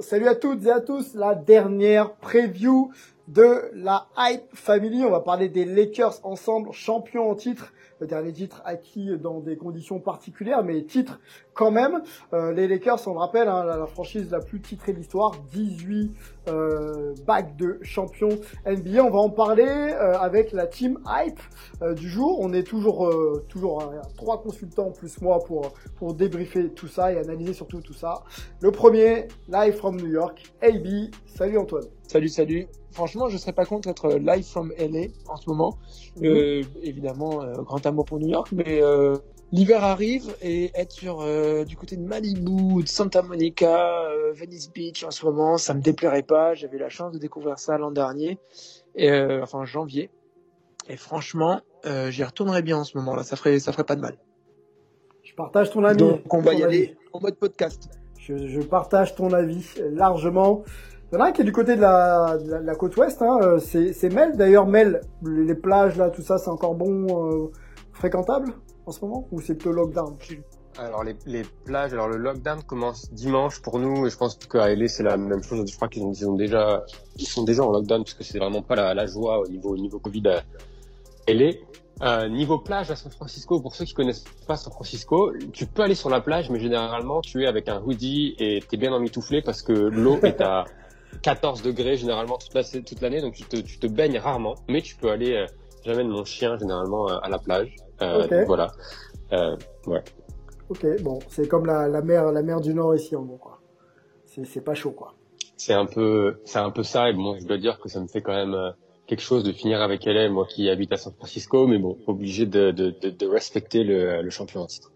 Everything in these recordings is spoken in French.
Salut à toutes et à tous, la dernière preview de la Hype Family. On va parler des Lakers ensemble, champions en titre. Dernier titre acquis dans des conditions particulières, mais titre quand même. Euh, les Lakers, on le rappelle, hein, la, la franchise la plus titrée de l'histoire, 18 euh, bagues de champion NBA. On va en parler euh, avec la team Hype euh, du jour. On est toujours euh, toujours euh, trois consultants plus moi pour pour débriefer tout ça et analyser surtout tout ça. Le premier, live from New York, AB. Salut Antoine. Salut, salut. Franchement, je serais pas contre être live from LA en ce moment. Euh, évidemment, euh, grand amour pour New York, mais euh, l'hiver arrive et être sur euh, du côté de Malibu, de Santa Monica, euh, Venice Beach en ce moment, ça me déplairait pas. J'avais la chance de découvrir ça l'an dernier, et, enfin janvier. Et franchement, j'y retournerais bien en ce moment là. Ça ferait, ça ferait pas de mal. Je partage ton avis. Donc on va y aller en mode podcast. Je, je partage ton avis largement. Il y en a un qui est du côté de la, de la, de la côte ouest, hein, c'est Mel. D'ailleurs, Mel, les, les plages là, tout ça, c'est encore bon, euh, fréquentable en ce moment ou c'est plutôt lockdown Alors les, les plages, alors le lockdown commence dimanche pour nous et je pense qu'à LA c'est la même chose. Je crois qu'ils ont, ils ont déjà, ils sont déjà en lockdown parce que c'est vraiment pas la, la joie au niveau, au niveau Covid à LA. Euh, niveau plage à San Francisco, pour ceux qui connaissent pas San Francisco, tu peux aller sur la plage, mais généralement tu es avec un hoodie et t'es bien emmitouflé parce que l'eau est à 14 degrés généralement toute la- toute l'année, donc tu te, tu te baignes rarement, mais tu peux aller. Euh, J'amène mon chien généralement euh, à la plage. Euh, donc voilà. Euh, ouais. Ok, bon, c'est comme la, la mer, la mer du Nord ici en gros quoi. C'est pas chaud quoi. c'est un peu c'est un peu ça et bon je dois dire que ça me fait quand même euh, quelque chose de finir avec elle moi qui habite à San Francisco mais bon obligé de de, de, de respecter le, le champion en titre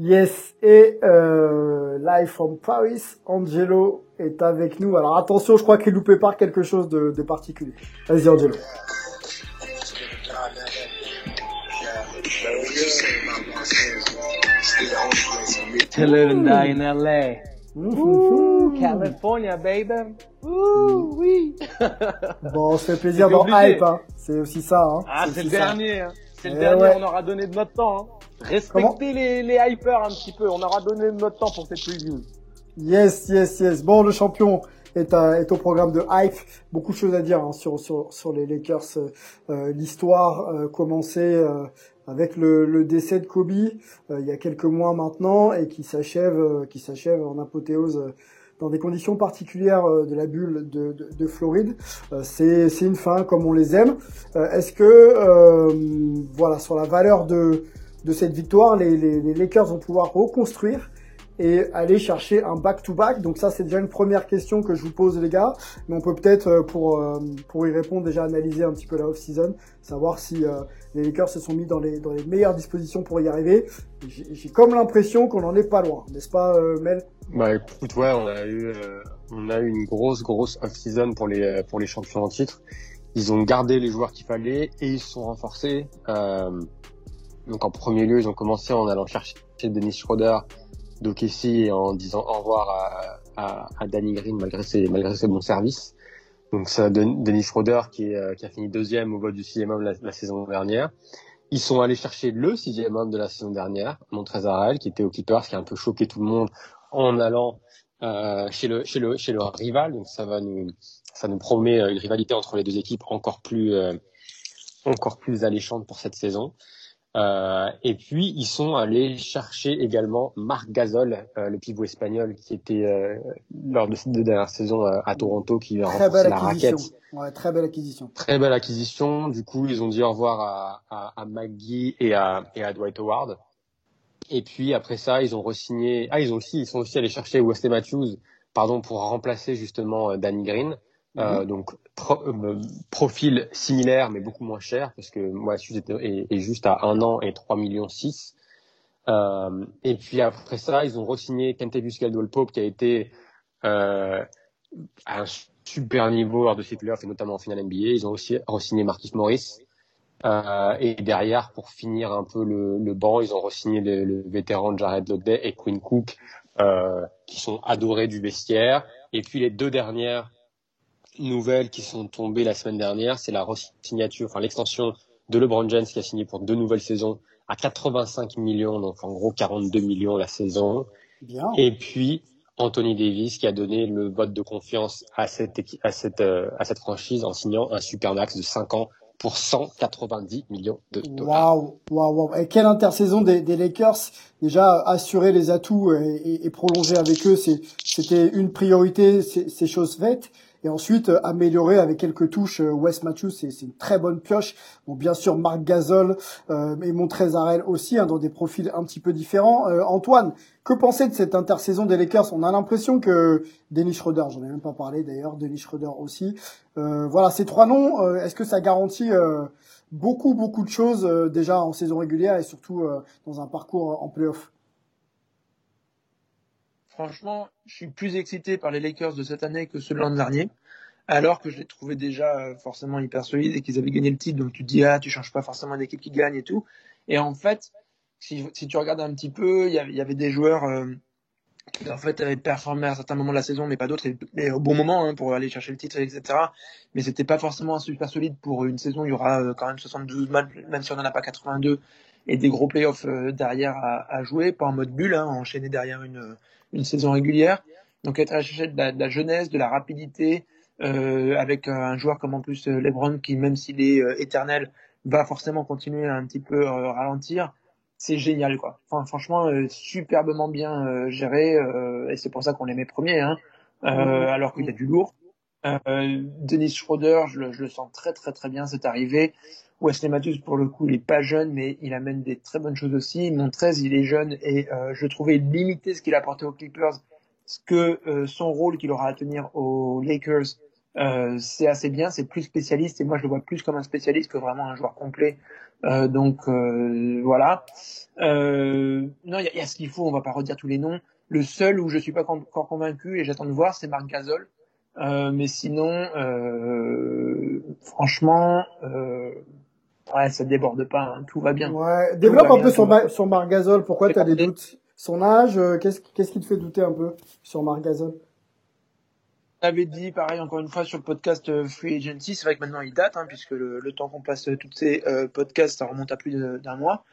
Yes, et euh, live from Paris, Angelo est avec nous. Alors attention, je crois qu'il loupé par quelque chose de, de particulier. Vas-y Angelo. To live and die in LA. Ooh, mmh. California, baby. Ooh, oui. Bon, on se fait plaisir dans obligé. Hype, hein. c'est aussi ça. Hein. Ah, c'est le dernier. hein. C'est le Eh dernier, ouais. on aura donné de notre temps. Hein. Respectez les, les hypers un petit peu, on aura donné de notre temps pour cette preview. Yes, yes, yes. Bon, le champion est, à- est au programme de Hype. Beaucoup de choses à dire hein, sur, sur, sur les Lakers. Euh, euh, L'histoire euh, commençait euh, avec le, le décès de Kobe euh, il y a quelques mois maintenant et qui s'achève euh, qui s'achève en apothéose euh, dans des conditions particulières de la bulle de, de, de Floride. Euh, c'est c'est une fin comme on les aime. Euh, Est-ce que euh, voilà sur la valeur de de cette victoire, les, les, les Lakers vont pouvoir reconstruire et aller chercher un back-to-back. Donc ça, c'est déjà une première question que je vous pose, les gars. Mais on peut peut-être, euh, pour, euh, pour y répondre, déjà analyser un petit peu la off-season, savoir si euh, les Lakers se sont mis dans les, dans les meilleures dispositions pour y arriver. J'ai comme l'impression qu'on en est pas loin, n'est-ce pas, Mel? Bah écoute ouais on a eu euh, on a eu une grosse grosse off season pour les pour les champions en titre ils ont gardé les joueurs qu'il fallait et ils se sont renforcés donc en premier lieu ils ont commencé en allant chercher Dennis Schroeder d'OKC et en disant au revoir à, à, à Danny Green malgré ses malgré ses bons services donc ça Den- Dennis Schroeder qui est euh, qui a fini deuxième au vote du sixième homme la, la saison dernière ils sont allés chercher le sixième homme de la saison dernière, Montrezl Harrell, qui était au Clippers, qui a un peu choqué tout le monde en allant euh, chez le chez le chez le rival. Donc ça va nous ça nous promet euh, une rivalité entre les deux équipes encore plus euh, encore plus alléchante pour cette saison. Euh, et puis ils sont allés chercher également Marc Gasol, euh, le pivot espagnol qui était euh, lors de ces deux dernières saisons euh, à Toronto, qui a renforcé la raquette. Ouais, très belle acquisition. Très belle acquisition. Du coup, ils ont dit au revoir à, à, à McGee et à, et à Dwight Howard. Et puis après ça, ils ont re-signé. Ah, ils ont aussi, ils sont aussi allés chercher Wesley Matthews, pardon, pour remplacer justement Danny Green. Euh, donc pro, euh, profil similaire mais beaucoup moins cher parce que moi est, est, est juste à un an et 3 millions 6. Euh, et puis après ça, ils ont re-signé Kentavious Caldwell Pope qui a été à un super niveau lors de ces playoffs et notamment en finale NBA. Ils ont aussi re-signé Marquis Morris. Et derrière, pour finir un peu le, le banc, ils ont re-signé le, le, vétéran Jared Lockday et Quinn Cook, qui sont adorés du vestiaire. Et puis les deux dernières nouvelles qui sont tombées la semaine dernière, c'est la signature, enfin l'extension de LeBron James qui a signé pour deux nouvelles saisons à 85 millions, donc en gros 42 millions la saison. Bien. Et puis Anthony Davis qui a donné le vote de confiance à cette à cette euh, à cette franchise en signant un supermax de 5 ans pour 190 millions de dollars. Waouh, waouh, waouh. Et quelle intersaison des, des Lakers. Déjà, assurer les atouts et, et, et prolonger avec eux, c'était une priorité, c'est chose faite et ensuite euh, améliorer avec quelques touches euh, Wes Matthews c'est une très bonne pioche. Bon bien sûr Marc Gasol euh, et Montrezarel aussi hein, dans des profils un petit peu différents. Antoine que penser de cette intersaison des Lakers? On a l'impression que Dennis Schroeder j'en ai même pas parlé d'ailleurs Dennis Schroeder aussi voilà ces trois noms est-ce que ça garantit beaucoup beaucoup de choses déjà en saison régulière et surtout dans un parcours en playoff? Franchement, je suis plus excité par les Lakers de cette année que ceux de l'an dernier, alors que je les trouvais déjà euh, forcément hyper solides et qu'ils avaient gagné le titre. Donc tu te dis, ah, tu changes pas forcément d'équipe qui gagne et tout. Et en fait, si, tu regardes un petit peu, il y, avait des joueurs euh, qui en fait avaient performé à certains moments de la saison, mais pas d'autres, et, au bon moment hein, pour aller chercher le titre, etc. Mais c'était pas forcément super solide pour une saison. Il y aura euh, quand même 72 matchs, même si on n'en a pas 82, et des gros playoffs derrière à, jouer, pas en mode bulle, hein, enchaîner derrière une une saison régulière. Donc être à chercher de la, de la jeunesse, de la rapidité, euh, avec un joueur comme en plus euh, LeBron qui, même s'il est euh, éternel, va forcément continuer à un petit peu euh, ralentir. C'est génial, quoi. Enfin, franchement, superbement bien géré, et c'est pour ça qu'on les met premiers, hein, alors qu'il y a du lourd. Denis Schroeder, je le, je le, sens très très très bien, c'est arrivé. Wesley Matthews, pour le coup, il est pas jeune, mais il amène des très bonnes choses aussi. Mon 13, il est jeune et euh, je trouvais limité ce qu'il a apporté aux Clippers, ce que euh, son rôle qu'il aura à tenir aux Lakers, euh, c'est assez bien. C'est plus spécialiste et moi je le vois plus comme un spécialiste que vraiment un joueur complet. Euh, donc euh, voilà. non, il y y a, ce qu'il faut. On va pas redire tous les noms. Le seul où je suis pas encore convaincu et j'attends de voir, c'est Marc Gasol. mais sinon, franchement. Ouais, ça déborde pas, hein. tout va bien. Ouais, développe un peu ma, sur Margazol, pourquoi tu as des doutes? Son âge, euh, qu'est-ce qu'est-ce qui te fait douter un peu sur Margazol avait dit pareil encore une fois sur le podcast euh, Free Agency, c'est vrai que maintenant il date hein, puisque le, le temps qu'on passe euh, tous ces euh, podcasts ça remonte à plus d'un mois,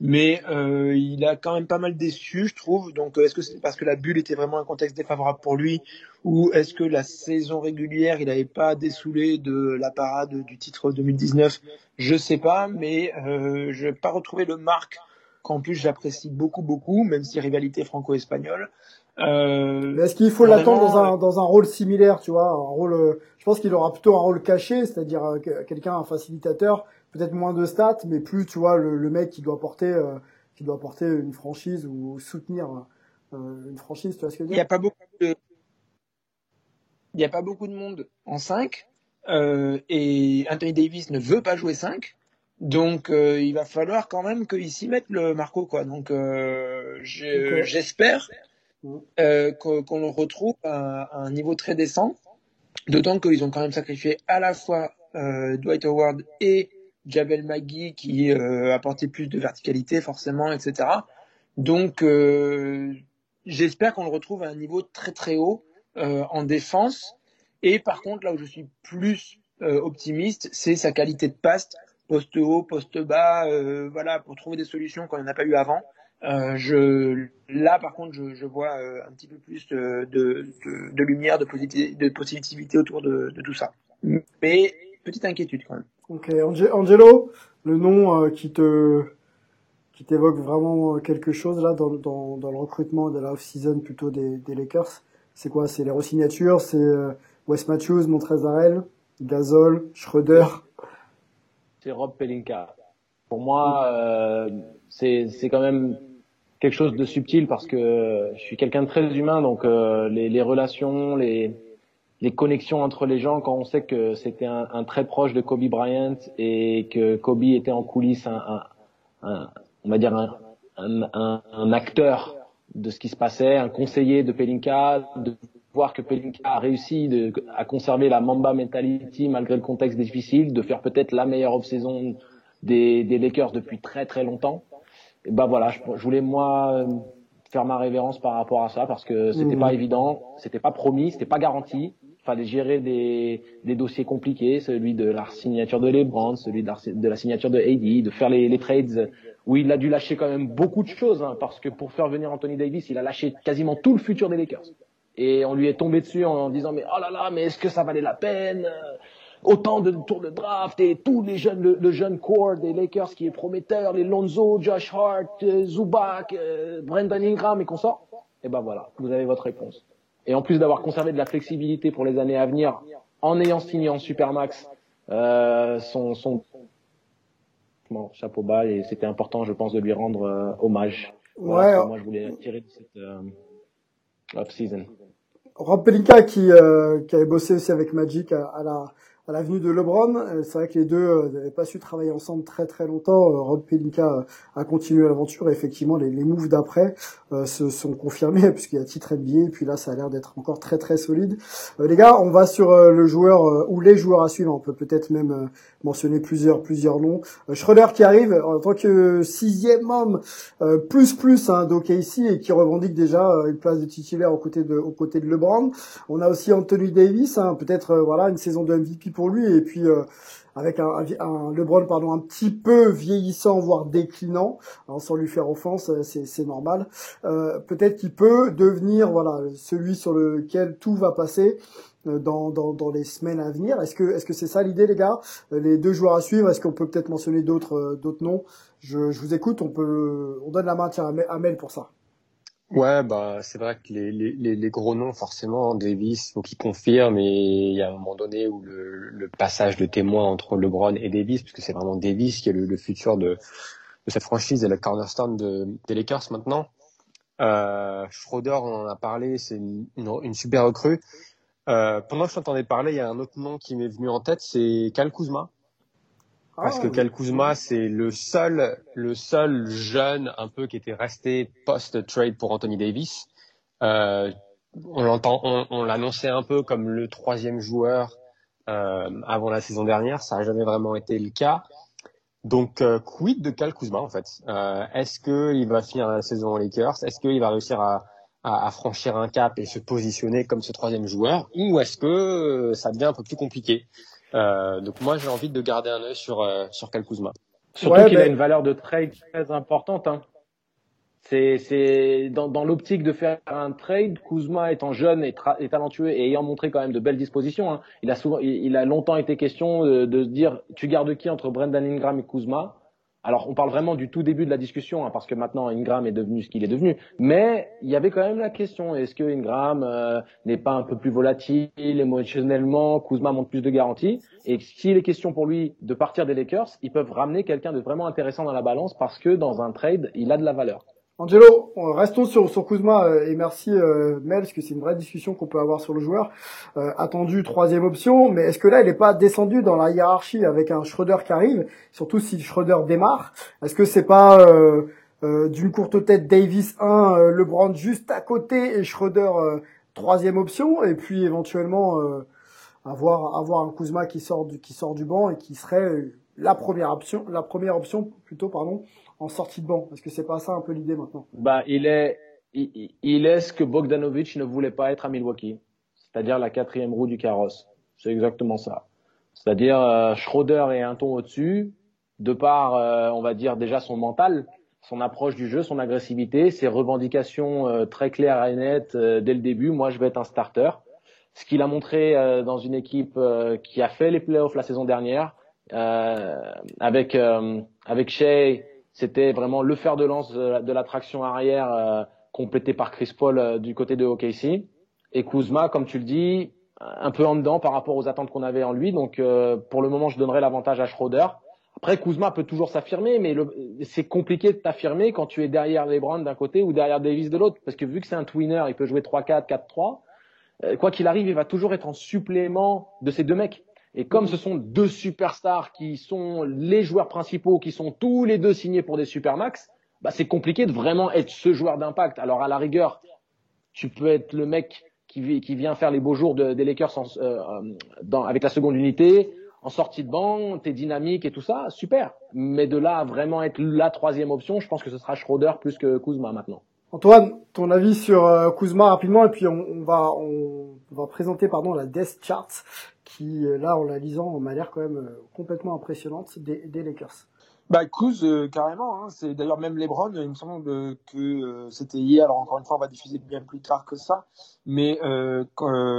mais euh, il a quand même pas mal déçu je trouve. Donc est-ce que c'est parce que la bulle était vraiment un contexte défavorable pour lui ou est-ce que la saison régulière il n'avait pas dessoulé de la parade du titre 2019 Je sais pas, mais euh, je n'ai pas retrouvé le marque qu'en plus j'apprécie beaucoup beaucoup, même si rivalité franco-espagnole. Euh, Est-ce qu'il faut l'attendre dans un, dans un rôle similaire, tu vois, un rôle, euh, je pense qu'il aura plutôt un rôle caché, c'est-à-dire euh, quelqu'un, un facilitateur, peut-être moins de stats, mais plus, tu vois, le, le mec qui doit porter, euh, qui doit porter une franchise ou soutenir euh, une franchise, tu vois ce que je veux dire Il n'y a pas beaucoup de, il n'y a pas beaucoup de monde en 5, et Anthony Davis ne veut pas jouer 5. Donc il va falloir quand même qu'il s'y mette le Marco quoi. Donc j'espère euh, qu'on retrouve à, un niveau très décent. D'autant qu'ils ont quand même sacrifié à la fois euh, Dwight Howard et Javel McGee qui euh, apportait plus de verticalité forcément, etc. Donc euh, j'espère qu'on le retrouve à un niveau très très haut euh, en défense. Et par contre, là où je suis plus optimiste, c'est sa qualité de passe, poste haut, poste bas, voilà, pour trouver des solutions qu'on n'en a pas eu avant. Euh, je, là, par contre, je, je vois euh, un petit peu plus de, de, de, de lumière, de, positivité, de positivité autour de, de, tout ça. Mais petite inquiétude quand même. Ok, Angelo, le nom euh, qui te qui t'évoque vraiment quelque chose là dans, dans, dans le recrutement de la off-season plutôt des, des Lakers C'est quoi? C'est les resignatures C'est euh, Wes Matthews, Montrezarel, Gasol, Schroeder? C'est Rob Pelinka. Pour moi, euh, c'est quand même quelque chose de subtil parce que je suis quelqu'un de très humain, donc euh, les, les, relations, les, les connexions entre les gens, quand on sait que c'était un, un, très proche de Kobe Bryant et que Kobe était en coulisses un, un, on va dire un, un, acteur de ce qui se passait, un conseiller de Pelinka, de voir que Pelinka a réussi de, à conserver la Mamba mentality malgré le contexte difficile, de faire peut-être la meilleure off-saison des, des Lakers depuis très très longtemps et ben voilà, je, je, voulais moi faire ma révérence par rapport à ça parce que c'était mmh. pas évident, c'était pas promis, c'était pas garanti. Fallait gérer des, des dossiers compliqués, celui de la signature de LeBron, celui de la, de la signature de AD, de faire les, les, trades où il a dû lâcher quand même beaucoup de choses hein, parce que pour faire venir Anthony Davis, il a lâché quasiment tout le futur des Lakers. Et on lui est tombé dessus en disant mais oh là là, mais est-ce que ça valait la peine? Autant de tours de draft et tous les jeunes, le, jeune core des Lakers qui est prometteur, les Lonzo, Josh Hart, euh, Zubac, euh, Brendan Ingram et consorts. Et ben voilà, vous avez votre réponse. Et en plus d'avoir conservé de la flexibilité pour les années à venir, en ayant signé en supermax euh, son, son bon, chapeau bas et c'était important, je pense, de lui rendre euh, hommage. Voilà, ouais. Moi, je voulais tirer de cette euh, off-season. Rob Pelinka qui, euh, qui avait bossé aussi avec Magic à, à la à l'avenue de LeBron. Euh, c'est vrai que les deux euh, n'avaient pas su travailler ensemble très très longtemps. Euh, Rob Pelinka a continué l'aventure et effectivement les, les moves d'après se sont confirmés puisqu'il y a titre NBA et puis là ça a l'air d'être encore très très solide. les gars, on va sur le joueur ou les joueurs à suivre. On peut peut-être même mentionner plusieurs plusieurs noms. Schroeder qui arrive en tant que sixième homme plus plus hein, d'OKC et qui revendique déjà une place de titulaire aux côtés de aux côtés de LeBron. On a aussi Anthony Davis, hein, peut-être voilà une saison de MVP pour lui et puis euh, avec un, un, LeBron pardon un petit peu vieillissant voire déclinant hein, sans lui faire offense euh, c'est normal. Euh, peut-être qu'il peut devenir voilà celui sur lequel tout va passer dans, dans, dans les semaines à venir. Est-ce que est-ce que c'est ça l'idée les gars? Les deux joueurs à suivre est-ce qu'on peut peut-être mentionner d'autres d'autres noms? Je, je, vous écoute on peut on donne la main tiens, à Mel pour ça Ouais, bah c'est vrai que les, les, les, gros noms, forcément, Davis, faut qu'il confirme, et il y a un moment donné où le, le passage de témoin entre LeBron et Davis, puisque c'est vraiment Davis qui est le, le futur de, de cette franchise et le cornerstone de, des Lakers maintenant. Euh, Schroeder, on en a parlé, c'est une, une, super recrue. Euh, pendant que je t'entendais parler, il y a un autre nom qui m'est venu en tête, c'est Cal Kuzma. Parce que Cal Kuzma, c'est le seul, le seul jeune un peu qui était resté post-trade pour Anthony Davis. Euh, on l'entend, on, on l'annonçait un peu comme le troisième joueur euh, avant la saison dernière. Ça n'a jamais vraiment été le cas. Donc, euh, quid de Cal Kuzma en fait? Euh, Est-ce qu'il va finir la saison aux Lakers? Est-ce qu'il va réussir à, à, à, franchir un cap et se positionner comme ce troisième joueur? Ou est-ce que ça devient un peu plus compliqué? Euh, donc moi j'ai envie de garder un œil sur euh, sur Cal Kuzma. Surtout qu'il a une valeur de trade très importante. Hein. C'est c'est dans, dans l'optique de faire un trade. Kuzma étant jeune et, et, talentueux et ayant montré quand même de belles dispositions. Hein. Il a souvent il, il, a longtemps été question de, de se dire tu gardes qui entre Brendan Ingram et Kuzma? Alors, on parle vraiment du tout début de la discussion, hein, parce que maintenant Ingram est devenu ce qu'il est devenu. Mais il y avait quand même la question est-ce que Ingram euh, n'est pas un peu plus volatile émotionnellement Kuzma montre plus de garanties? Et s'il est question pour lui de partir des Lakers, ils peuvent ramener quelqu'un de vraiment intéressant dans la balance parce que dans un trade, il a de la valeur. Angelo, restons sur, sur Kuzma euh, et merci euh, Mel, parce que c'est une vraie discussion qu'on peut avoir sur le joueur. Euh, attendu troisième option, mais est-ce que là il n'est pas descendu dans la hiérarchie avec un Schroeder qui arrive, surtout si Schroeder démarre? Est-ce que c'est pas d'une courte tête Davis 1, LeBron juste à côté et Schroeder troisième option, et puis éventuellement avoir avoir un Kuzma qui sort du qui sort du banc et qui serait la première option, la première option plutôt pardon en sortie de banc Est-ce que c'est pas ça un peu l'idée maintenant? Bah, il est, il, est ce que Bogdanovic ne voulait pas être à Milwaukee, c'est-à-dire la quatrième roue du carrosse. C'est exactement ça. C'est-à-dire euh, Schroeder est un ton au-dessus, de par, euh, on va dire déjà son mental, son approche du jeu, son agressivité, ses revendications euh, très claires et nettes dès le début. Moi, je vais être un starter. Ce qu'il a montré dans une équipe qui a fait les playoffs la saison dernière, avec avec Shea C'était vraiment le fer de lance de la traction arrière euh, complété par Chris Paul euh, du côté de OKC. Et Kuzma, comme tu le dis, un peu en dedans par rapport aux attentes qu'on avait en lui. Donc euh, pour le moment, je donnerais l'avantage à Schroeder. Après, Kuzma peut toujours s'affirmer, mais c'est compliqué de t'affirmer quand tu es derrière LeBron d'un côté ou derrière Davis de l'autre, parce que vu que c'est un twinner, il peut jouer 3-4, 4-3. Euh, quoi qu'il arrive, il va toujours être en supplément de ces deux mecs. Et comme ce sont deux superstars qui sont les joueurs principaux, qui sont tous les deux signés pour des supermax, bah c'est compliqué de vraiment être ce joueur d'impact. Alors à la rigueur, tu peux être le mec qui, vient faire les beaux jours de, des Lakers euh, euh, avec la seconde unité, en sortie de banc, t'es dynamique et tout ça, super. Mais de là à vraiment être la troisième option, je pense que ce sera Schroeder plus que Kuzma maintenant. Antoine, ton avis sur euh, Kuzma rapidement et puis on, va on, va présenter pardon la death chart qui là en la lisant m'a l'air quand même complètement impressionnante des, des Lakers. Bah Kuz euh, carrément, hein. c'est d'ailleurs même Lebron, il me semble que euh, c'était hier, alors encore une fois on va diffuser bien plus tard que ça, mais euh,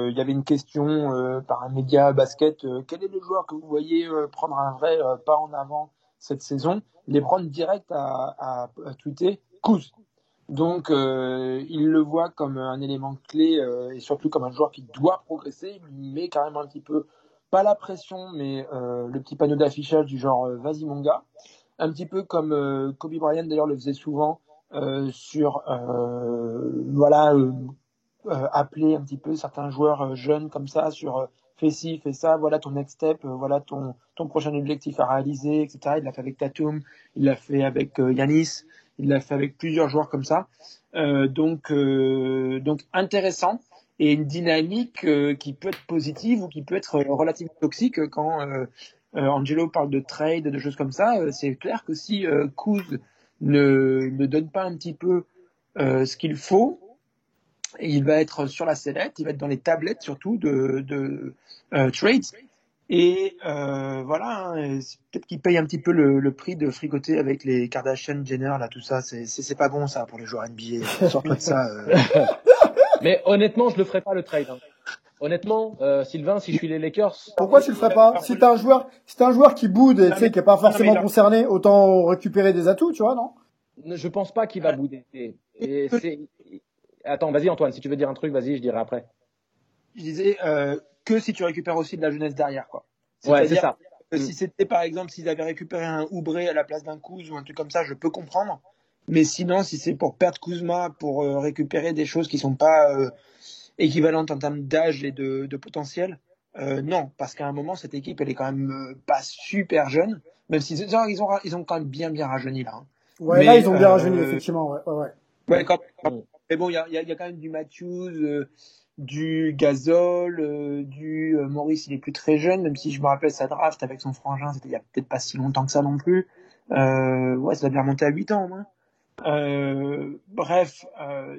il y avait une question par un média basket, quel est le joueur que vous voyez prendre un vrai pas en avant cette saison? Lebron direct a, a, a tweeté Kuz. Donc il le voit comme un élément clé et surtout comme un joueur qui doit progresser, il lui met carrément un petit peu pas la pression, mais le petit panneau d'affichage du genre vas-y mon gars un petit peu comme euh, Kobe Bryant d'ailleurs le faisait souvent euh, sur euh, voilà appeler un petit peu certains joueurs jeunes comme ça sur fais ci, fais ça, voilà ton next step, voilà ton, ton prochain objectif à réaliser, etc. Il l'a fait avec Tatum, il l'a fait avec Yanis, il l'a fait avec plusieurs joueurs comme ça. Euh, donc, euh, donc intéressant et une dynamique qui peut être positive ou qui peut être relativement toxique quand euh, Angelo parle de trade, de choses comme ça. Euh, c'est clair que si euh, Kuz ne, ne donne pas un petit peu ce qu'il faut, il va être sur la sellette, il va être dans les tablettes surtout de, de trades. Et voilà, hein, peut-être qu'il paye un petit peu le, prix de fricoter avec les Kardashian, Jenner, là, tout ça. C'est pas bon ça pour les joueurs NBA. Sors-toi de ça. Mais honnêtement, je le ferai pas le trade. Hein. Honnêtement, euh, Sylvain, si je suis les Lakers. Pourquoi tu le ferais pas? Si t'as un joueur, si t'as un joueur qui boude et tu sais qui est pas forcément concerné, autant récupérer des atouts, tu vois, non? Je pense pas qu'il va bouder. Attends, vas-y Antoine, si tu veux dire un truc, vas-y, je dirai après. Je disais euh, que si tu récupères aussi de la jeunesse derrière, quoi. Ouais, c'est ça. Si c'était par exemple s'ils avaient récupéré un Oubré à la place d'un Kuz ou un truc comme ça, je peux comprendre. Mais sinon, si c'est pour perdre Kuzma, pour euh, récupérer des choses qui sont pas euh, équivalente en termes d'âge et de, de potentiel euh, Non, parce qu'à un moment, cette équipe, elle est quand même euh, pas super jeune, même si ils ont, ils ont quand même bien bien rajeuni là. Hein. Ouais, là, ils ont bien euh, rajeuni, effectivement. Ouais, ouais, ouais. quand, mais bon, il y a, y a, quand même du Matthews, euh, du Gasol, euh, du Maurice, il est plus très jeune, même si je me rappelle sa draft avec son frangin, c'était il y a peut-être pas si longtemps que ça non plus. ouais, ça doit bien remonter à 8 ans, hein. bref,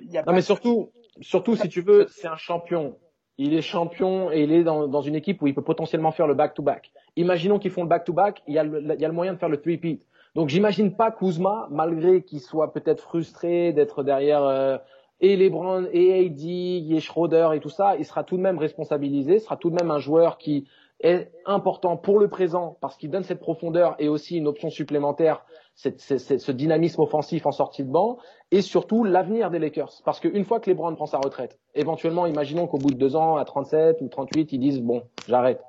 il y a non, mais surtout, surtout si tu veux, c'est un champion. Il est champion et il est dans, dans une équipe où il peut potentiellement faire le back-to-back. Imaginons qu'ils font le back-to-back, il, y a le, il y a le moyen de faire le three-peat. Donc j'imagine pas Kuzma, malgré qu'il soit peut-être frustré d'être derrière euh, et LeBron et AD et Schroeder et tout ça, il sera tout de même responsabilisé, sera tout de même un joueur qui est important pour le présent parce qu'il donne cette profondeur et aussi une option supplémentaire ce dynamisme offensif en sortie de banc et surtout l'avenir des Lakers. Parce qu'une fois que LeBron prend sa retraite, éventuellement, imaginons qu'au bout de deux ans, à 37 ou 38, ils disent bon, j'arrête.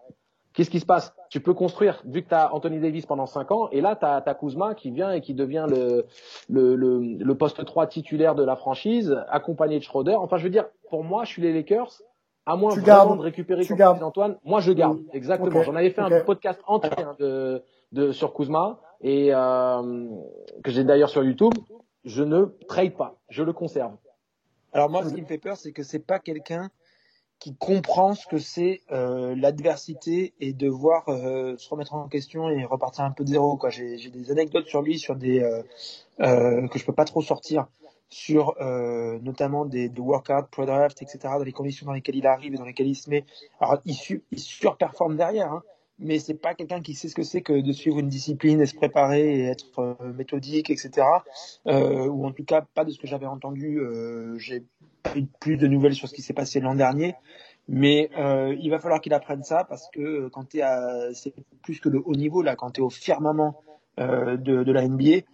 Qu'est-ce qui se passe? Tu peux construire, vu que tu as Anthony Davis pendant cinq ans, et là, tu as, Kuzma qui vient et qui devient le, le, le, poste 3 titulaire de la franchise, accompagné de Schroeder. Enfin, je veux dire, pour moi, je suis les Lakers, à moins vraiment de récupérer tu gardes. Antoine, moi je garde, exactement. J'en avais fait un podcast entier hein, de, de, sur Kuzma et euh, que j'ai d'ailleurs sur YouTube, je ne trade pas, je le conserve. Alors moi, ce qui me fait peur, c'est que c'est pas quelqu'un qui comprend ce que c'est euh, l'adversité et devoir euh, se remettre en question et repartir un peu de zéro. Quoi. J'ai, des anecdotes sur lui, sur des euh, euh que je peux pas trop sortir, sur euh, notamment des, des workouts, pre-draft, etc. Dans les conditions dans lesquelles il arrive et dans lesquelles il se met. Alors il, il surperforme derrière. Hein mais c'est pas quelqu'un qui sait ce que c'est que de suivre une discipline et se préparer et être euh, méthodique, etc. Ou en tout cas pas de ce que j'avais entendu. J'ai plus de nouvelles sur ce qui s'est passé l'an dernier, mais euh, il va falloir qu'il apprenne ça parce que quand tu à, c'est plus que le haut niveau là, quand tu es au firmament euh, de, de, la NBA,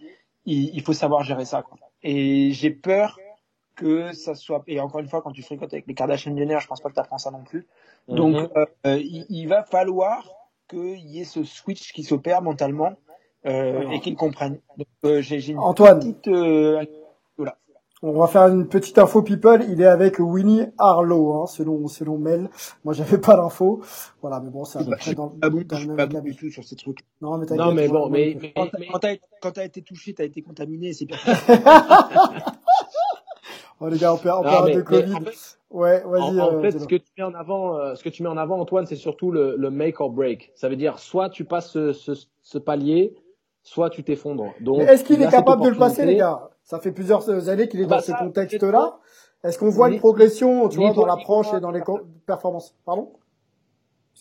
il, il faut savoir gérer ça. Quoi. Et j'ai peur que ça soit et encore une fois quand tu fréquentes avec les Kardashian Jenner je pense pas que tu apprends ça non plus donc Mhm. euh, il, il va falloir qu'il y ait ce switch qui s'opère mentalement euh, et qu'ils comprennent donc euh, j'ai une Antoine. petite euh, On va faire une petite info people. Il est avec Winnie Harlow, hein, selon selon Mel. Moi, j'avais pas l'info. Voilà, mais bon, c'est à peu Bah, près dans, ah bon, dans je le suis même pas bon du tout sur ces trucs Non, mais Non, mais bon, mais, mais, quand t'as mais- quand t'as- quand t'as été touché t'as été contaminé c'est pire Oh, les gars, en, en Non, période mais- de Covid. en fait- Ouais, En, vas-y. en euh, fait, ce que tu mets en avant, euh, ce que tu mets en avant, Antoine, c'est surtout le, le make or break. Ça veut dire soit tu passes ce, ce, ce palier, soit tu t'effondres. Donc, est-ce qu'il il est capable de le passer, les gars? Ça fait plusieurs années qu'il est Bah, dans ce ça, contexte-là. Est-ce qu'on voit Ni- une progression, tu vois, dans l'approche et dans les performances? Pardon?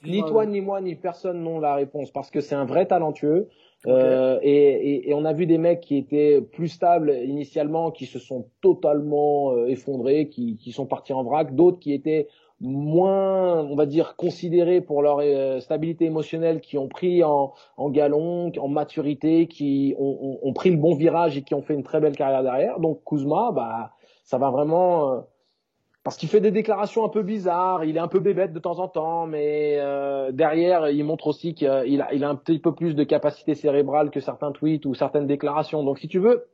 Ni toi, ni moi, ni personne n'ont la réponse parce que c'est un vrai talentueux. Euh, et, et, et on a vu des mecs qui étaient plus stables initialement, qui se sont totalement euh, effondrés, qui, qui sont partis en vrac. D'autres qui étaient moins, on va dire, considérés pour leur euh, stabilité émotionnelle, qui ont pris en, en galon, en maturité, qui ont, ont, ont pris le bon virage et qui ont fait une très belle carrière derrière. Donc Kuzma, bah, ça va vraiment. euh, parce qu'il fait des déclarations un peu bizarres, il est un peu bébête de temps en temps, mais euh, derrière, il montre aussi qu'il a, il a, un petit peu plus de capacité cérébrale que certains tweets ou certaines déclarations. Donc, si tu veux,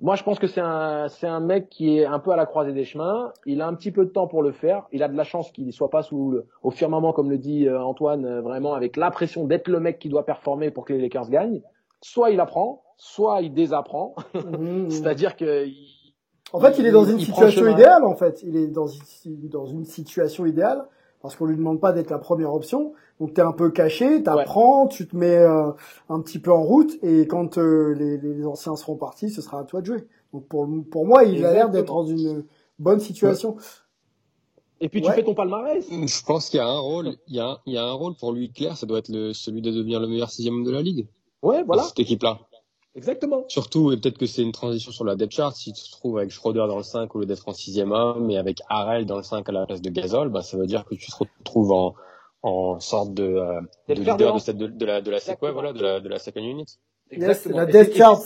moi, je pense que c'est un, c'est un mec qui est un peu à la croisée des chemins. Il a un petit peu de temps pour le faire. Il a de la chance qu'il ne soit pas sous le, au firmament, comme le dit euh, Antoine, euh, vraiment avec la pression d'être le mec qui doit performer pour que les Lakers gagnent. Soit il apprend, soit il désapprend. mhm. C'est-à-dire que il- En fait, il est dans une situation idéale, en fait. Il est dans une situation idéale, parce qu'on lui demande pas d'être la première option. Donc, t'es un peu caché, t'apprends, tu te mets euh, un petit peu en route, et quand euh, les, les anciens seront partis, ce sera à toi de jouer. Donc, pour, pour moi, il a l'air d'être dans une bonne situation. et puis Ouais. tu fais ton palmarès. Je pense qu'il y a un rôle, il y a, un- il y a un rôle pour lui clair, ça doit être le, celui de devenir le meilleur sixième homme de la ligue. Ouais, voilà, cette équipe-là. Exactement. Surtout, et peut-être que c'est une transition sur la depth chart, si tu te trouves avec Schroeder dans le 5 au lieu d'être en sixième homme, et avec Harrell dans le 5 à la place de Gasol, bah, ça veut dire que tu te retrouves en, en sorte de, euh, de leader de, cette, de, de la, de la, sec- ouais, Exactement. voilà, de la, de la second unit. Exactement. la death chart.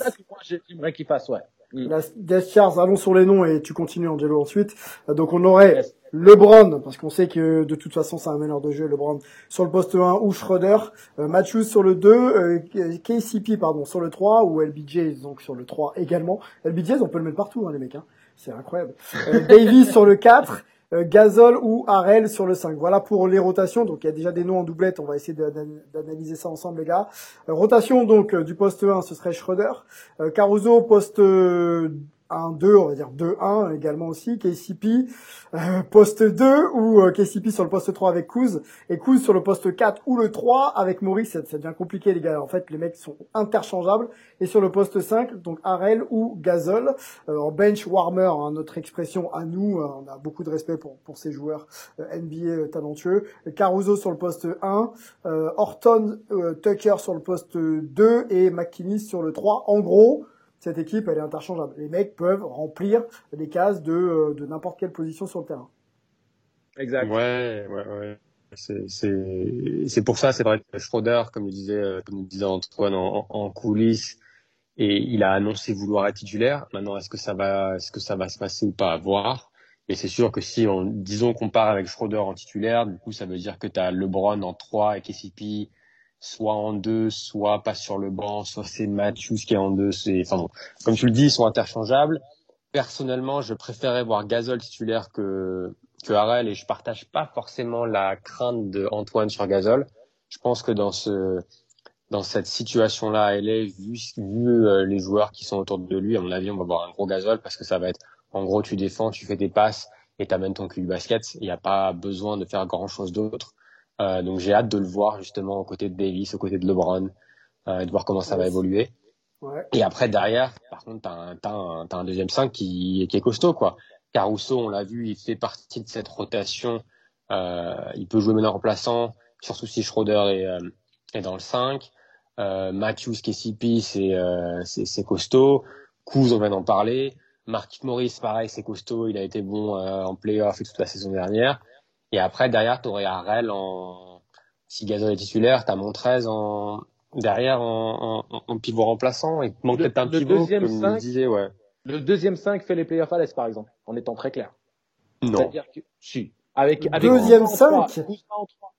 j'aimerais qu'il fasse, ouais. Mm. La Death Charts, allons sur les noms et tu continues Angelo ensuite. Donc on aurait Yes. LeBron, parce qu'on sait que de toute façon c'est un meneur de jeu, LeBron, sur le poste 1 ou Schroeder, euh, Matthews sur le 2, euh, KCP pardon sur le 3 ou LBJ donc sur le 3 également. LBJ on peut le mettre partout hein, les mecs, hein. c'est incroyable. Euh, Davis sur le 4, euh, Gasol ou Harrell sur le 5. Voilà pour les rotations, donc il y a déjà des noms en doublette, on va essayer d'analyser ça ensemble les gars. Euh, rotation donc euh, du poste 1 ce serait Schroeder, Caruso poste euh, 1-2, on va dire 2-1 également aussi, KCP euh, poste 2 ou euh, KCP sur le poste 3 avec Kuz et Kuz sur le poste 4 ou le 3 avec Maurice, ça, devient compliqué les gars. En fait, les mecs sont interchangeables et sur le poste 5, donc Harrell ou Gasol euh, en bench warmer, hein, notre expression à nous, euh, on a beaucoup de respect pour ces joueurs NBA talentueux. Caruso sur le poste 1, euh, Horton Tucker sur le poste 2 et McKinney sur le 3. En gros, cette équipe, elle est interchangeable. Les mecs peuvent remplir les cases de, euh, de n'importe quelle position sur le terrain. Exact. Ouais, ouais, ouais. C'est, pour ça, c'est vrai que Schroeder, comme le disait, euh, comme le disait Antoine en, en coulisses, et il a annoncé vouloir être titulaire. Maintenant, est-ce que ça va, est-ce que ça va se passer ou pas à voir. Mais c'est sûr que si on, disons qu'on part avec Schroeder en titulaire, du coup, ça veut dire que tu as LeBron en 3 et KCP soit en 2, soit pas sur le banc, soit c'est Matthews qui est en 2. C'est, enfin bon, comme tu le dis, ils sont interchangeables. Personnellement, je préférais voir Gasol titulaire que, que Harrell et je partage pas forcément la crainte de Antoine sur Gasol. Je pense que dans ce, dans cette situation-là, elle est vu, vu euh, les joueurs qui sont autour de lui, à mon avis, on va voir un gros Gasol parce que ça va être, en gros, tu défends, tu fais tes passes et t'amènes ton cul du basket. Il n'y a pas besoin de faire grand chose d'autre. Euh, donc j'ai hâte de le voir justement aux côtés de Davis, aux côtés de LeBron, euh, et de voir comment ça va évoluer. Ouais. Et après derrière, par contre, t'as un, t'as un, t'as un deuxième 5 qui, qui est costaud quoi. Caruso, on l'a vu, il fait partie de cette rotation. Euh, il peut jouer meneur remplaçant, surtout si Schroeder est, euh, est dans le 5. Euh, Matthews, KCP, c'est euh, c'est c'est costaud. Kuz, on vient d'en parler. Marquis Morris, pareil, c'est costaud. Il a été bon euh, en playoff et toute la saison dernière. Et après, derrière, t'aurais Harrell en... Si Gasol est titulaire, t'as Montrez en, derrière en, en, en pivot remplaçant. Il manque Le- peut-être un le pivot, deuxième comme cinq. il disait, ouais. Le deuxième 5 fait les playoffs à l'Est, par exemple, en étant très clair. Non. C'est-à-dire que, si. Avec, avec Deuxième Kuzma en trois, cinq. Kuzma en 3.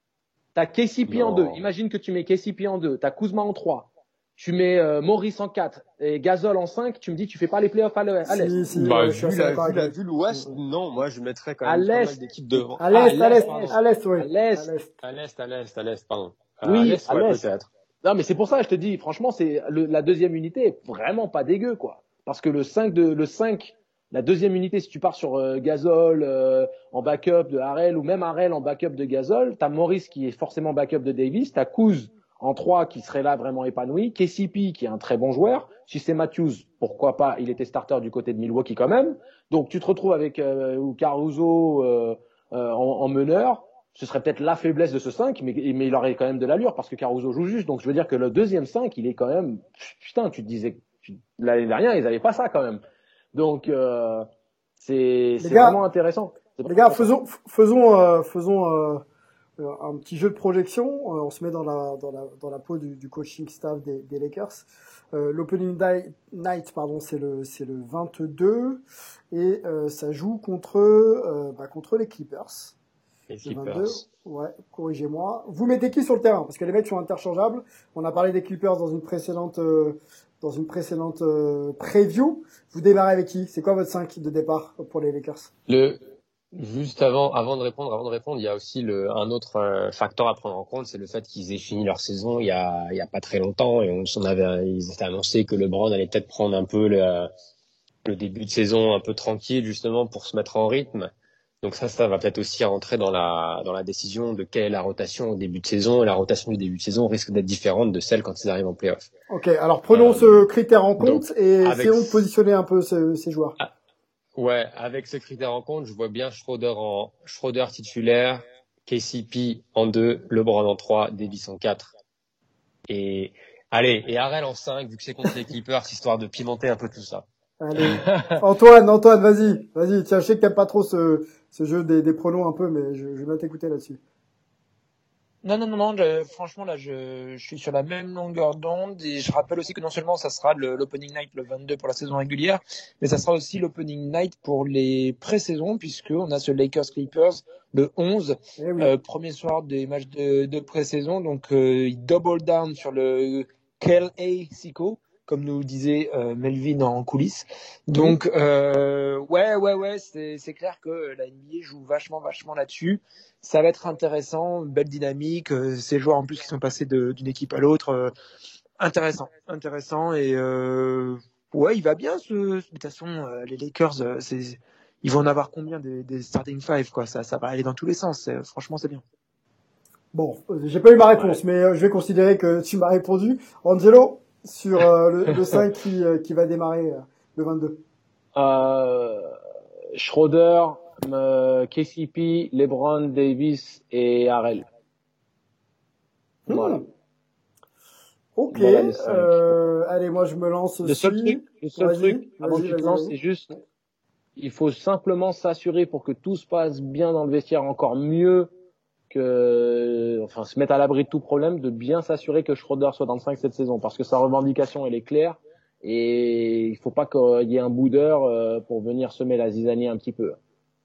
T'as KCP en Non. 2. Imagine que tu mets KCP en 2. T'as Kuzma en 3. Tu mets euh, Maurice en 4 et Gasol en 5. Tu me dis, tu fais pas les playoffs à l'E- à l'Est. Si, si, Bah, vu, la, vu, l'Ouest, non, moi je mettrais quand À même pas mal d'équipes devant. À l'est, à l'est, pardon. à l'est, oui. À l'Est. À l'est. À l'Est, à l'Est, à l'Est, pardon. Oui, à l'Est, à ouais, l'Est. peut-être. Non, mais c'est pour ça, je te dis, franchement, c'est le- la deuxième unité est vraiment pas dégueu, quoi. Parce que le 5 de, le 5, la deuxième unité, si tu pars sur euh, Gasol euh, en backup de Harrell ou même Harrell en backup de Gasol, t'as Maurice qui est forcément backup de Davis, t'as Kuz en 3 qui serait là vraiment épanoui, KCP qui est un très bon joueur, si c'est Matthews, pourquoi pas, il était starter du côté de Milwaukee quand même. Donc tu te retrouves avec euh, Caruso euh, euh, en, en meneur, ce serait peut-être la faiblesse de ce 5, mais, mais il aurait quand même de l'allure parce que Caruso joue juste. Donc je veux dire que le deuxième 5, il est quand même, putain, tu te disais, l'année dernière, ils avaient pas ça quand même. Donc euh, c'est vraiment intéressant. Les gars, faisons, faisons, euh, faisons un petit jeu de projection. Euh, on se met dans la, dans la, dans la peau du, du coaching staff des, des Lakers. Euh, L'opening night, pardon, c'est le, c'est le 22 et euh, ça joue contre, euh, bah, contre les Clippers. Les Le 22. Clippers. Ouais, corrigez-moi. Vous mettez qui sur le terrain? Parce que les mecs sont interchangeables. On a parlé des Clippers dans une précédente, euh, dans une précédente euh, preview. Vous démarrez avec qui? C'est quoi votre 5 de départ pour les Lakers? Le, juste avant, avant de répondre, avant de répondre, il y a aussi le, un autre euh, facteur à prendre en compte, c'est le fait qu'ils aient fini leur saison il y a, il y a pas très longtemps et on s'en avait, ils étaient annoncé que LeBron allait peut-être prendre un peu le, le début de saison un peu tranquille justement pour se mettre en rythme. Donc ça, ça va peut-être aussi rentrer dans la, dans la décision de quelle est la rotation au début de saison et la rotation du début de saison risque d'être différente de celle quand ils arrivent en playoff. Ok, alors prenons Euh, ce critère en compte donc, et essayons de positionner un peu ce- ces joueurs. Ouais, avec ce critère en compte, je vois bien Schroeder en Schroeder titulaire, KCP en 2, LeBron en 3, Davis en 4. Et allez, et Harrell en 5 vu que c'est contre les Clippers histoire de pimenter un peu tout ça. Allez, Antoine, Antoine, vas-y, vas-y. Tiens, je sais que t'aimes pas trop ce, ce jeu des, des pronoms un peu, mais je, je vais bien t'écouter là-dessus. Non, non, non, non, je- franchement, là, je, je suis sur la même longueur d'onde et je rappelle aussi que non seulement ça sera l'opening night le 22 pour la saison régulière, mais ça sera aussi l'opening night pour les pré-saisons puisque on a ce Lakers Clippers le 11, Eh oui. euh, premier soir des matchs de, de pré-saison, donc euh, il double down sur le KLA Sico, comme nous disait euh, Melvin en coulisses. Donc euh, ouais, ouais, ouais, c'est c'est clair que la NBA joue vachement, vachement là-dessus ça va être intéressant, belle dynamique, euh, ces joueurs en plus qui sont passés de- d'une équipe à l'autre, euh, intéressant, intéressant et euh, ouais, il va bien ce, de toute façon euh, les Lakers, euh, c'est ils vont en avoir combien des, des starting five quoi, ça ça va aller dans tous les sens, franchement c'est bien. Bon, j'ai pas eu ma réponse, mais je vais considérer que tu m'as répondu. Angelo, sur euh, le, le 5 qui, euh, qui va démarrer euh, le 22. Euh, Schroeder, euh, KCP, LeBron, Davis et Harrell. Voilà. Hmm. Ok, Voilà cinq. euh, allez, moi je me lance Le seul aussi. truc, le seul truc, avant que tu te lances, c'est juste, il faut simplement s'assurer pour que tout se passe bien dans le vestiaire encore mieux que, enfin, se mettre à l'abri de tout problème, de bien s'assurer que Schroeder soit dans le 5 cette saison, parce que sa revendication, elle est claire, et il faut pas qu'il y ait un boudeur euh, pour venir semer la zizanie un petit peu.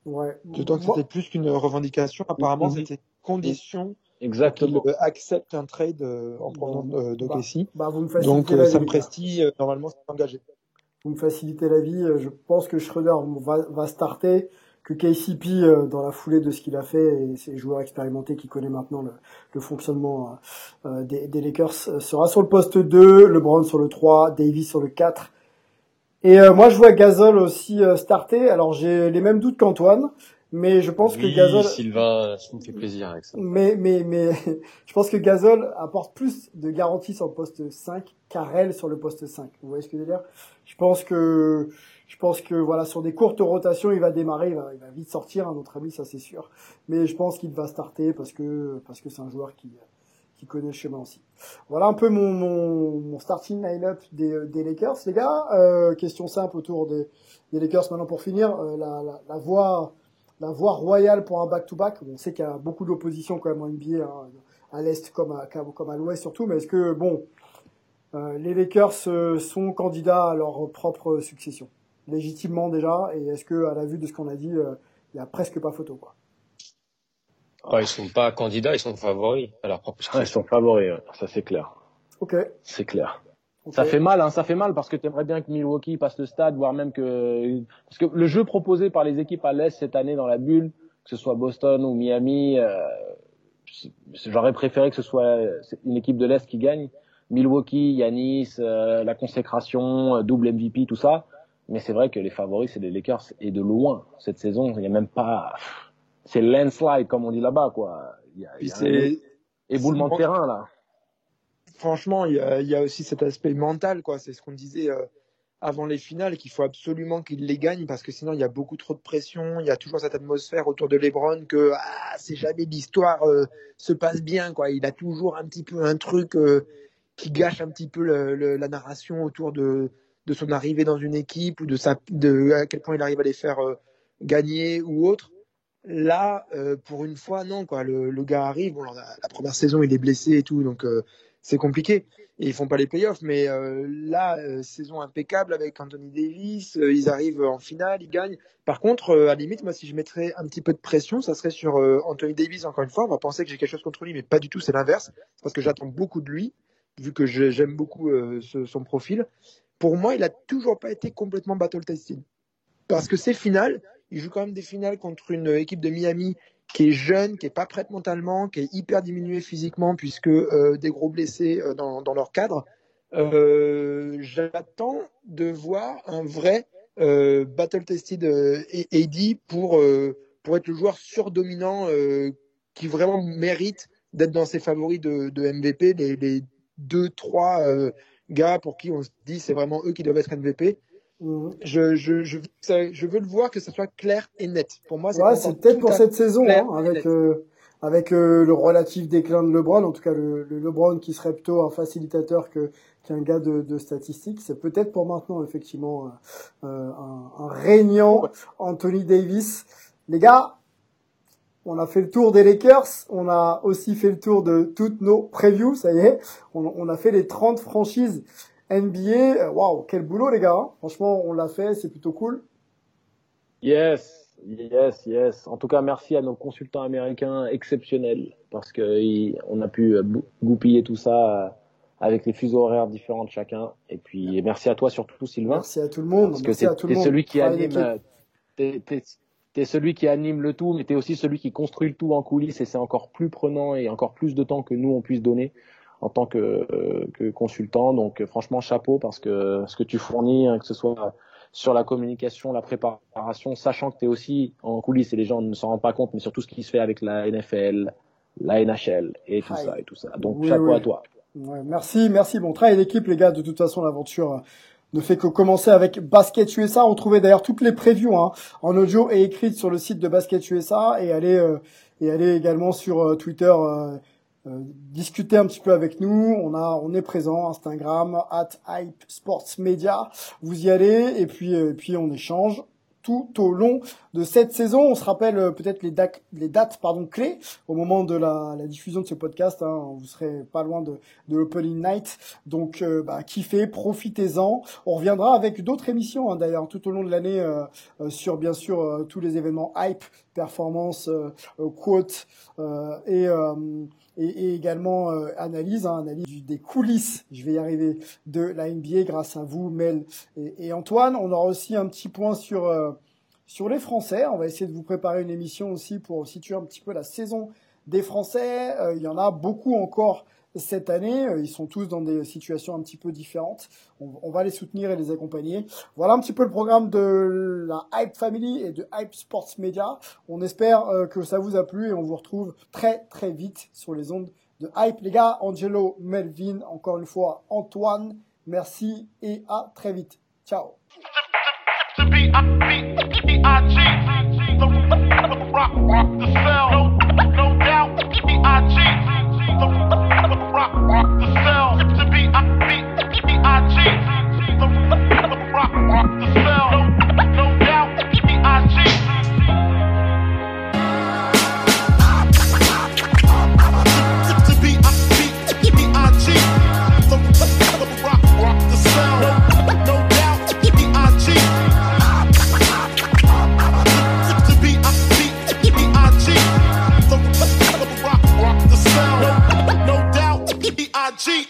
Ouais. D'autant que c'était plus qu'une revendication, apparemment Mhm. c'était condition qu'il Exactement. euh, accepte un trade euh, en provenance de, de Bah, KC. Bah, vous me facilitez Donc euh, Sam gars. Presti euh, normalement s'est engagé. Vous me facilitez la vie. Euh, Je pense que Schroeder va, va starter, que KCP, euh, dans la foulée de ce qu'il a fait, et c'est le joueur expérimenté qui connaît maintenant le, le fonctionnement euh, euh, des, des Lakers, euh, sera sur le poste 2, LeBron sur le 3, Davis sur le 4. Et euh, moi, je vois Gasol aussi euh, starter. Alors, j'ai les mêmes doutes qu'Antoine, mais je pense oui, que Gasol... Sylvain, ça me fait plaisir avec ça. Mais, mais, mais, je pense que Gasol apporte plus de garanties sur le poste 5 qu'Arel sur le poste 5. Vous voyez ce que je veux dire? Je pense que, je pense que, voilà, sur des courtes rotations, il va démarrer, il va, il va vite sortir, à notre avis, ça c'est sûr. Mais je pense qu'il va starter parce que, parce que c'est un joueur qui, qui connaît le chemin aussi. Voilà un peu mon, mon, mon starting line-up des, des Lakers, les gars. Euh, question simple autour des, des Lakers maintenant pour finir. Euh, la, la, la voie, la voie royale pour un back-to-back. On sait qu'il y a beaucoup d'opposition quand même en NBA, hein, à l'est comme à, comme à l'ouest surtout, mais est-ce que, bon, les Lakers sont candidats à leur propre succession, légitimement déjà. Et est-ce que, à la vue de ce qu'on a dit, il y a presque pas photo quoi ils sont pas candidats, ils sont favoris à leur propre Ils sont favoris, ça c'est clair. Ok. C'est clair. Ça fait mal, hein, ça fait mal parce que tu aimerais bien que Milwaukee passe le stade, voire même que parce que le jeu proposé par les équipes à l'est cette année dans la bulle, que ce soit Boston ou Miami, euh, j'aurais préféré que ce soit une équipe de l'est qui gagne. Milwaukee, Yanis, euh, la consécration, euh, double MVP, tout ça. Mais c'est vrai que les favoris c'est les Lakers et de loin cette saison, il y a même pas c'est landslide comme on dit là-bas quoi. Il y a, y a un éboulement de terrain là. Franchement, il y a, il y a aussi cet aspect mental quoi. C'est ce qu'on disait euh, avant les finales qu'il faut absolument qu'il les gagne parce que sinon il y a beaucoup trop de pression. Il y a toujours cette atmosphère autour de LeBron que ah, c'est jamais l'histoire euh, se passe bien quoi. Il a toujours un petit peu un truc euh, qui gâche un petit peu le, le, la narration autour de de son arrivée dans une équipe ou de sa de à quel point il arrive à les faire gagner ou autre. Là, euh, pour une fois, non. Quoi. Le, le gars arrive. Bon, la, première saison, il est blessé et tout, donc euh, c'est compliqué. Et ils font pas les playoffs. Mais euh, là, euh, saison impeccable avec Anthony Davis. Euh, ils arrivent en finale, ils gagnent. Par contre, à la limite, moi, si je mettrais un petit peu de pression, ça serait sur Anthony Davis. Encore une fois, on va penser que j'ai quelque chose contre lui, mais pas du tout. C'est l'inverse. Parce que j'attends beaucoup de lui, vu que j'aime beaucoup ce, son profil. Pour moi, il a toujours pas été complètement battle tested. Parce que ces finales, il joue quand même des finales contre une équipe de Miami qui est jeune, qui est pas prête mentalement, qui est hyper diminuée physiquement puisque euh, des gros blessés euh, dans, leur cadre. Euh, J'attends de voir un vrai battle tested AD pour pour être le joueur surdominant qui vraiment mérite d'être dans ses favoris de, de MVP, les, les deux trois gars pour qui on se dit c'est vraiment eux qui doivent être MVP. Je, je, je, je, veux le voir que ce soit clair et net. Pour moi, c'est peut-être pour cette saison, hein, avec euh, avec euh, le relatif déclin de LeBron, en tout cas le, le LeBron qui serait plutôt un facilitateur que qu'un gars de, de statistiques. C'est peut-être pour maintenant effectivement euh, un, un, régnant Anthony Davis. Les gars, on a fait le tour des Lakers, on a aussi fait le tour de toutes nos previews, ça y est, on, on a fait les 30 franchises NBA, euh, waouh, quel boulot les gars. Hein. Franchement, on l'a fait, c'est plutôt cool. Yes, yes, yes. En tout cas, merci à nos consultants américains exceptionnels parce que on a pu euh, goupiller tout ça euh, avec les fuseaux horaires différents de chacun. Et puis merci à toi surtout Sylvain. Merci à tout le monde. Parce que c'est celui qui anime. T'es celui qui anime le tout, mais t'es aussi celui qui construit le tout en coulisses et c'est encore plus prenant et encore plus de temps que nous on puisse donner en tant que, euh, que consultant. Donc euh, franchement, chapeau parce que ce que tu fournis, hein, que ce soit sur la communication, la préparation, sachant que tu es aussi en coulisses et les gens ne s'en rendent pas compte, mais surtout ce qui se fait avec la NFL, la NHL et tout ça et tout ça. Donc chapeau à toi. Ouais, merci, merci. Bon travail d'équipe, les gars. De toute façon, l'aventure euh, ne fait que commencer avec Basket USA. On trouvait d'ailleurs toutes les previews hein, en audio et écrites sur le site de Basket USA et allez et allez également sur Twitter euh, discuter un petit peu avec nous. On a, on est présent Instagram at Hype Sports Media. Vous y allez et puis, euh, et puis on échange tout au long de cette saison. On se rappelle euh, peut-être les, dates, les dates pardon, clés au moment de la, la diffusion de ce podcast. Hein. Vous serez pas loin de, de l'Opening Night. Donc, euh, bah, kiffez, profitez-en. On reviendra avec d'autres émissions hein, d'ailleurs tout au long de l'année euh, sur bien sûr tous les événements hype, performance, quote et et, également analyse, hein, analyse des coulisses, je vais y arriver, de la NBA grâce à vous, Mel et, et Antoine. On aura aussi un petit point sur sur les Français. On va essayer de vous préparer une émission aussi pour situer un petit peu la saison des Français. Euh, il y en a beaucoup encore cette année. Euh, ils sont tous dans des situations un petit peu différentes. On, va les soutenir et les accompagner. Voilà un petit peu le programme de la Hype Family et de Hype Sports Media. On espère euh, que ça vous a plu et on vous retrouve très très vite sur les ondes de Hype. Les gars, Angelo, Melvin, encore une fois, Antoine, merci et à très vite. Ciao. cheat.